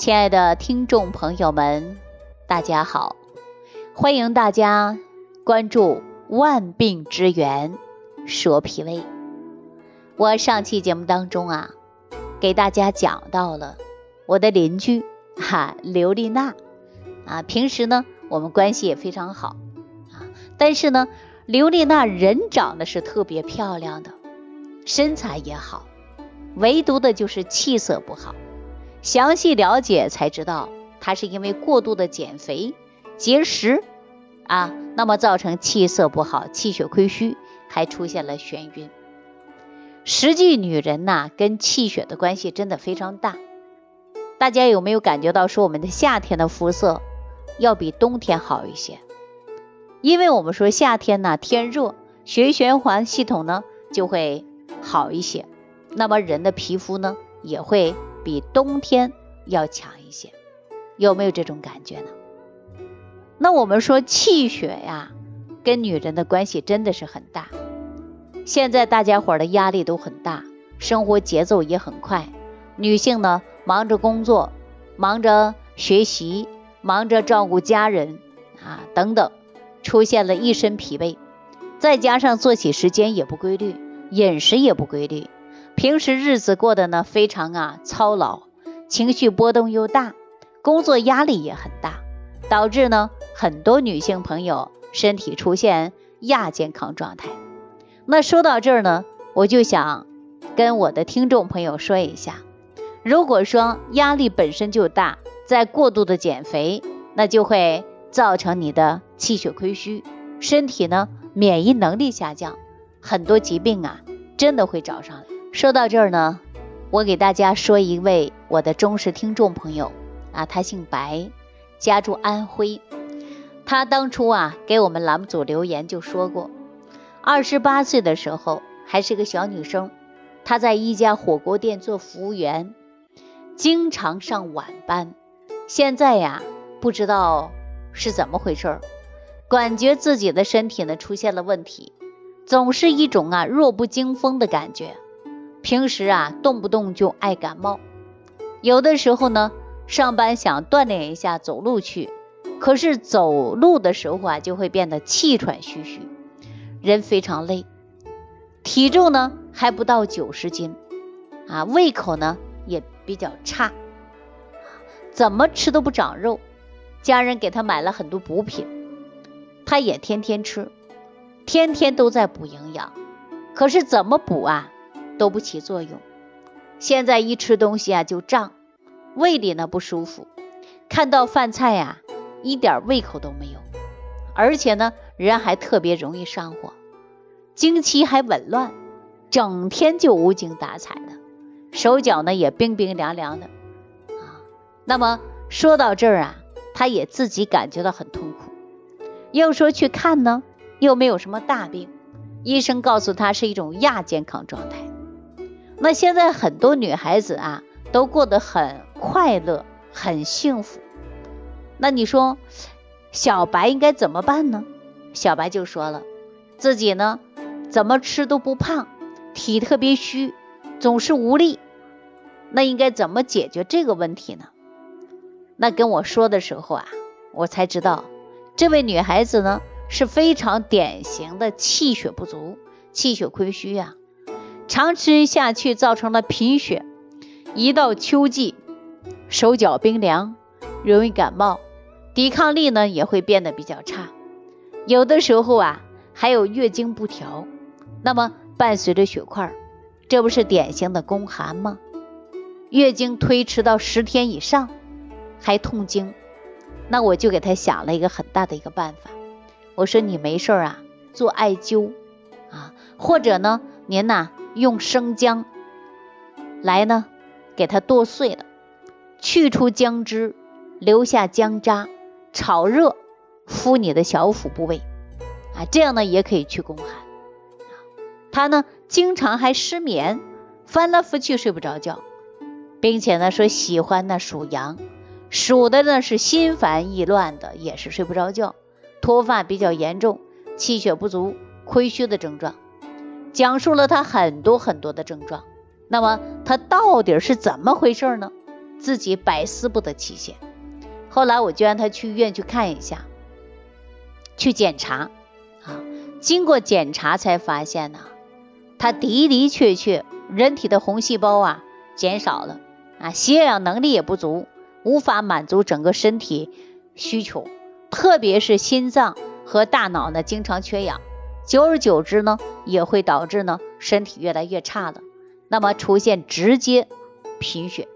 亲爱的听众朋友们，大家好！欢迎大家关注万病之源说脾胃。我上期节目当中啊，给大家讲到了我的邻居哈刘丽娜啊，平时呢我们关系也非常好啊，但是呢刘丽娜人长得是特别漂亮的，身材也好，唯独的就是气色不好。详细了解才知道，她是因为过度的减肥、节食啊，那么造成气色不好、气血亏虚，还出现了眩晕。实际女人呐，跟气血的关系真的非常大。大家有没有感觉到说，我们的夏天的肤色要比冬天好一些？因为我们说夏天呢，天热，血液循环系统呢就会好一些，那么人的皮肤呢也会。比冬天要强一些，有没有这种感觉呢？那我们说气血呀，跟女人的关系真的是很大。现在大家伙的压力都很大，生活节奏也很快，女性呢忙着工作，忙着学习，忙着照顾家人啊等等，出现了一身疲惫，再加上作息时间也不规律，饮食也不规律。平时日子过得呢非常啊操劳，情绪波动又大，工作压力也很大，导致呢很多女性朋友身体出现亚健康状态。那说到这儿呢，我就想跟我的听众朋友说一下，如果说压力本身就大，再过度的减肥，那就会造成你的气血亏虚，身体呢免疫能力下降，很多疾病啊真的会找上来。说到这儿呢，我给大家说一位我的忠实听众朋友啊，他姓白，家住安徽。他当初啊给我们栏目组留言就说过，二十八岁的时候还是个小女生，她在一家火锅店做服务员，经常上晚班。现在呀不知道是怎么回事儿，感觉自己的身体呢出现了问题，总是一种啊弱不禁风的感觉。平时啊，动不动就爱感冒，有的时候呢，上班想锻炼一下走路去，可是走路的时候啊，就会变得气喘吁吁，人非常累，体重呢还不到九十斤，啊，胃口呢也比较差，怎么吃都不长肉，家人给他买了很多补品，他也天天吃，天天都在补营养，可是怎么补啊？都不起作用，现在一吃东西啊就胀，胃里呢不舒服，看到饭菜呀一点胃口都没有，而且呢人还特别容易上火，经期还紊乱，整天就无精打采的，手脚呢也冰冰凉凉的啊。那么说到这儿啊，他也自己感觉到很痛苦，又说去看呢，又没有什么大病，医生告诉他是一种亚健康状态。那现在很多女孩子啊，都过得很快乐，很幸福。那你说小白应该怎么办呢？小白就说了，自己呢怎么吃都不胖，体特别虚，总是无力。那应该怎么解决这个问题呢？那跟我说的时候啊，我才知道，这位女孩子呢是非常典型的气血不足、气血亏虚呀。长吃下去造成了贫血，一到秋季手脚冰凉，容易感冒，抵抗力呢也会变得比较差。有的时候啊还有月经不调，那么伴随着血块，这不是典型的宫寒吗？月经推迟到十天以上还痛经，那我就给他想了一个很大的一个办法，我说你没事啊做艾灸啊，或者呢您呐。用生姜来呢，给它剁碎了，去除姜汁，留下姜渣，炒热敷你的小腹部位啊，这样呢也可以去宫寒。他呢经常还失眠，翻来覆去睡不着觉，并且呢说喜欢呢属羊，属的呢是心烦意乱的，也是睡不着觉，脱发比较严重，气血不足、亏虚的症状。讲述了他很多很多的症状，那么他到底是怎么回事呢？自己百思不得其解。后来我就让他去医院去看一下，去检查啊。经过检查才发现呢，他的的确确人体的红细胞啊减少了啊，血氧能力也不足，无法满足整个身体需求，特别是心脏和大脑呢经常缺氧，久而久之呢也会导致呢身体越来越差了，那么出现直接贫血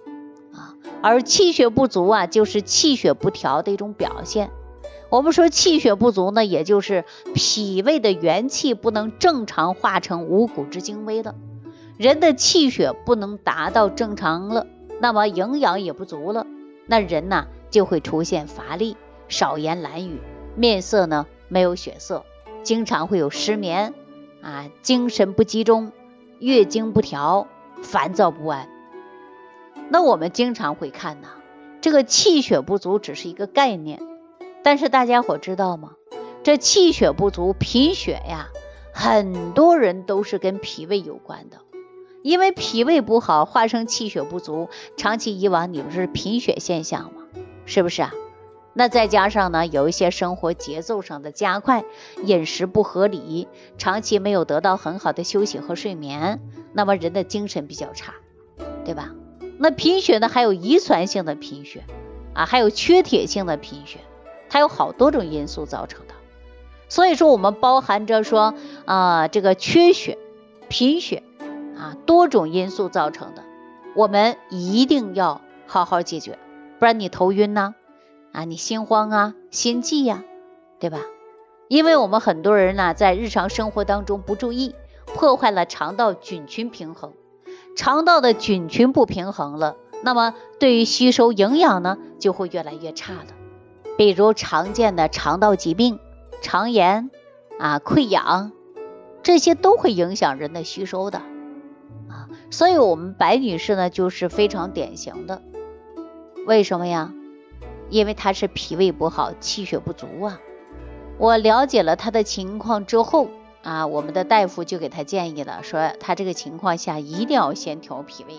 啊。而气血不足啊，就是气血不调的一种表现。我们说气血不足呢，也就是脾胃的元气不能正常化成五谷之精微了，人的气血不能达到正常了，那么营养也不足了，那人呢就会出现乏力、少言懒语、面色呢没有血色，经常会有失眠啊、精神不集中、月经不调、烦躁不安。那我们经常会看呐，这个气血不足只是一个概念，但是大家伙知道吗？这气血不足、贫血呀，很多人都是跟脾胃有关的，因为脾胃不好，化生气血不足，长期以往你不是贫血现象吗？是不是啊？那再加上呢，有一些生活节奏上的加快，饮食不合理，长期没有得到很好的休息和睡眠，那么人的精神比较差，对吧？那贫血呢，还有遗传性的贫血啊，还有缺铁性的贫血，它有好多种因素造成的。所以说，我们包含着说啊，这个缺血、贫血啊，多种因素造成的，我们一定要好好解决，不然你头晕呢，啊你心慌啊，心悸呀，对吧？因为我们很多人呢，在日常生活当中不注意，破坏了肠道菌群平衡。肠道的菌群不平衡了，那么对于吸收营养呢，就会越来越差了。比如常见的肠道疾病、肠炎啊、溃疡，这些都会影响人的吸收的啊。所以，我们白女士呢，就是非常典型的。为什么呀？因为他是脾胃不好、气血不足啊。我了解了他的情况之后。啊，我们的大夫就给他建议了，说他这个情况下一定要先调脾胃，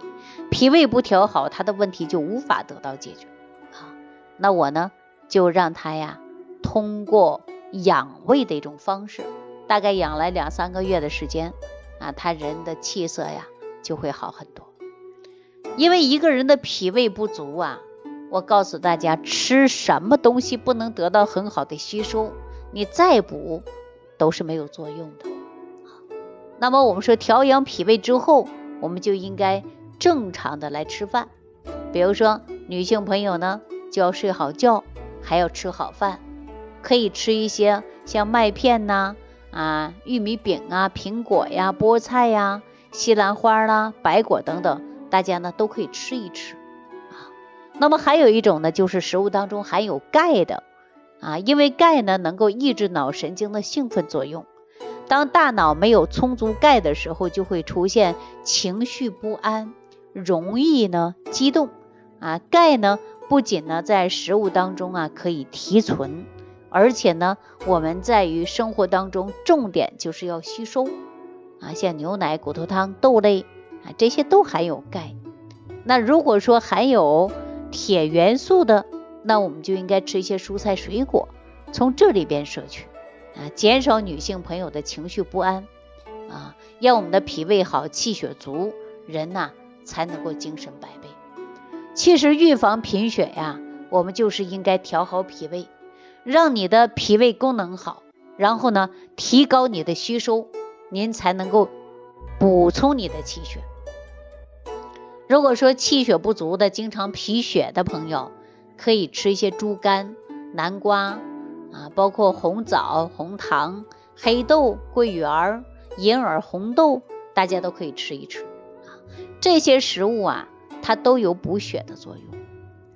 脾胃不调好，他的问题就无法得到解决。啊，那我呢就让他呀通过养胃的一种方式，大概养了两三个月的时间，啊，他人的气色呀就会好很多。因为一个人的脾胃不足啊，我告诉大家，吃什么东西不能得到很好的吸收，你再补。都是没有作用的。那么我们说调养脾胃之后，我们就应该正常的来吃饭。比如说女性朋友呢，就要睡好觉，还要吃好饭，可以吃一些像麦片呐、啊玉米饼啊、苹果呀、菠菜呀、西兰花啦、白果等等，大家呢都可以吃一吃。那么还有一种呢，就是食物当中含有钙的。啊，因为钙呢能够抑制脑神经的兴奋作用，当大脑没有充足钙的时候，就会出现情绪不安，容易呢激动。啊，钙呢不仅呢在食物当中啊可以提纯，而且呢我们在于生活当中重点就是要吸收。啊，像牛奶、骨头汤、豆类啊这些都含有钙。那如果说含有铁元素的，那我们就应该吃一些蔬菜水果，从这里边摄取啊，减少女性朋友的情绪不安啊，让我们的脾胃好，气血足，人呐才能够精神百倍。其实预防贫血呀，我们就是应该调好脾胃，让你的脾胃功能好，然后呢提高你的吸收，您才能够补充你的气血。如果说气血不足的，经常贫血的朋友，可以吃一些猪肝、南瓜啊，包括红枣、红糖、黑豆、桂圆、银耳、红豆，大家都可以吃一吃啊。这些食物啊，它都有补血的作用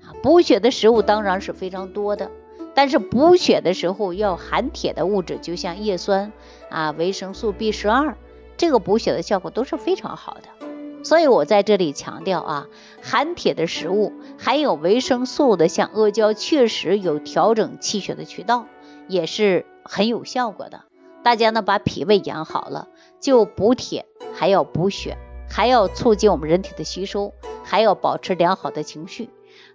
啊。补血的食物当然是非常多的，但是补血的时候要含铁的物质，就像叶酸啊、维生素 B 十二，这个补血的效果都是非常好的。所以我在这里强调啊，含铁的食物，含有维生素的，像阿胶，确实有调整气血的渠道，也是很有效果的。大家呢把脾胃养好了，就补铁，还要补血，还要促进我们人体的吸收，还要保持良好的情绪，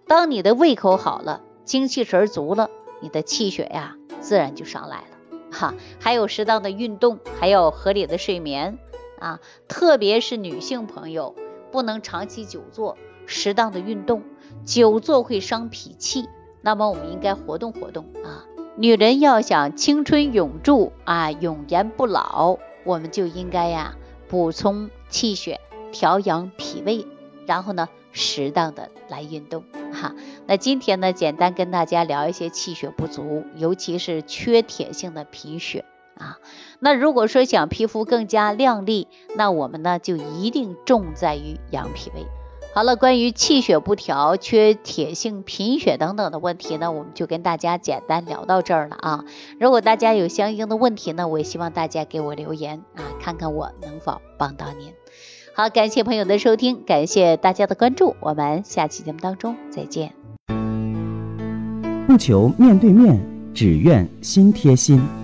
当你的胃口好了，精气神足了，你的气血呀自然就上来了。哈，还有适当的运动，还有合理的睡眠啊，特别是女性朋友不能长期久坐，适当的运动，久坐会伤脾气，那么我们应该活动活动啊。女人要想青春永驻啊，永颜不老，我们就应该呀补充气血，调养脾胃，然后呢适当的来运动哈。那今天呢，简单跟大家聊一些气血不足，尤其是缺铁性的贫血啊。那如果说想皮肤更加亮丽，那我们呢就一定重在于养脾胃。好了，关于气血不调、缺铁性、贫血等等的问题呢，我们就跟大家简单聊到这儿了啊。如果大家有相应的问题呢，我也希望大家给我留言啊，看看我能否帮到您。好，感谢朋友的收听，感谢大家的关注，我们下期节目当中再见。不求面对面，只愿心贴心。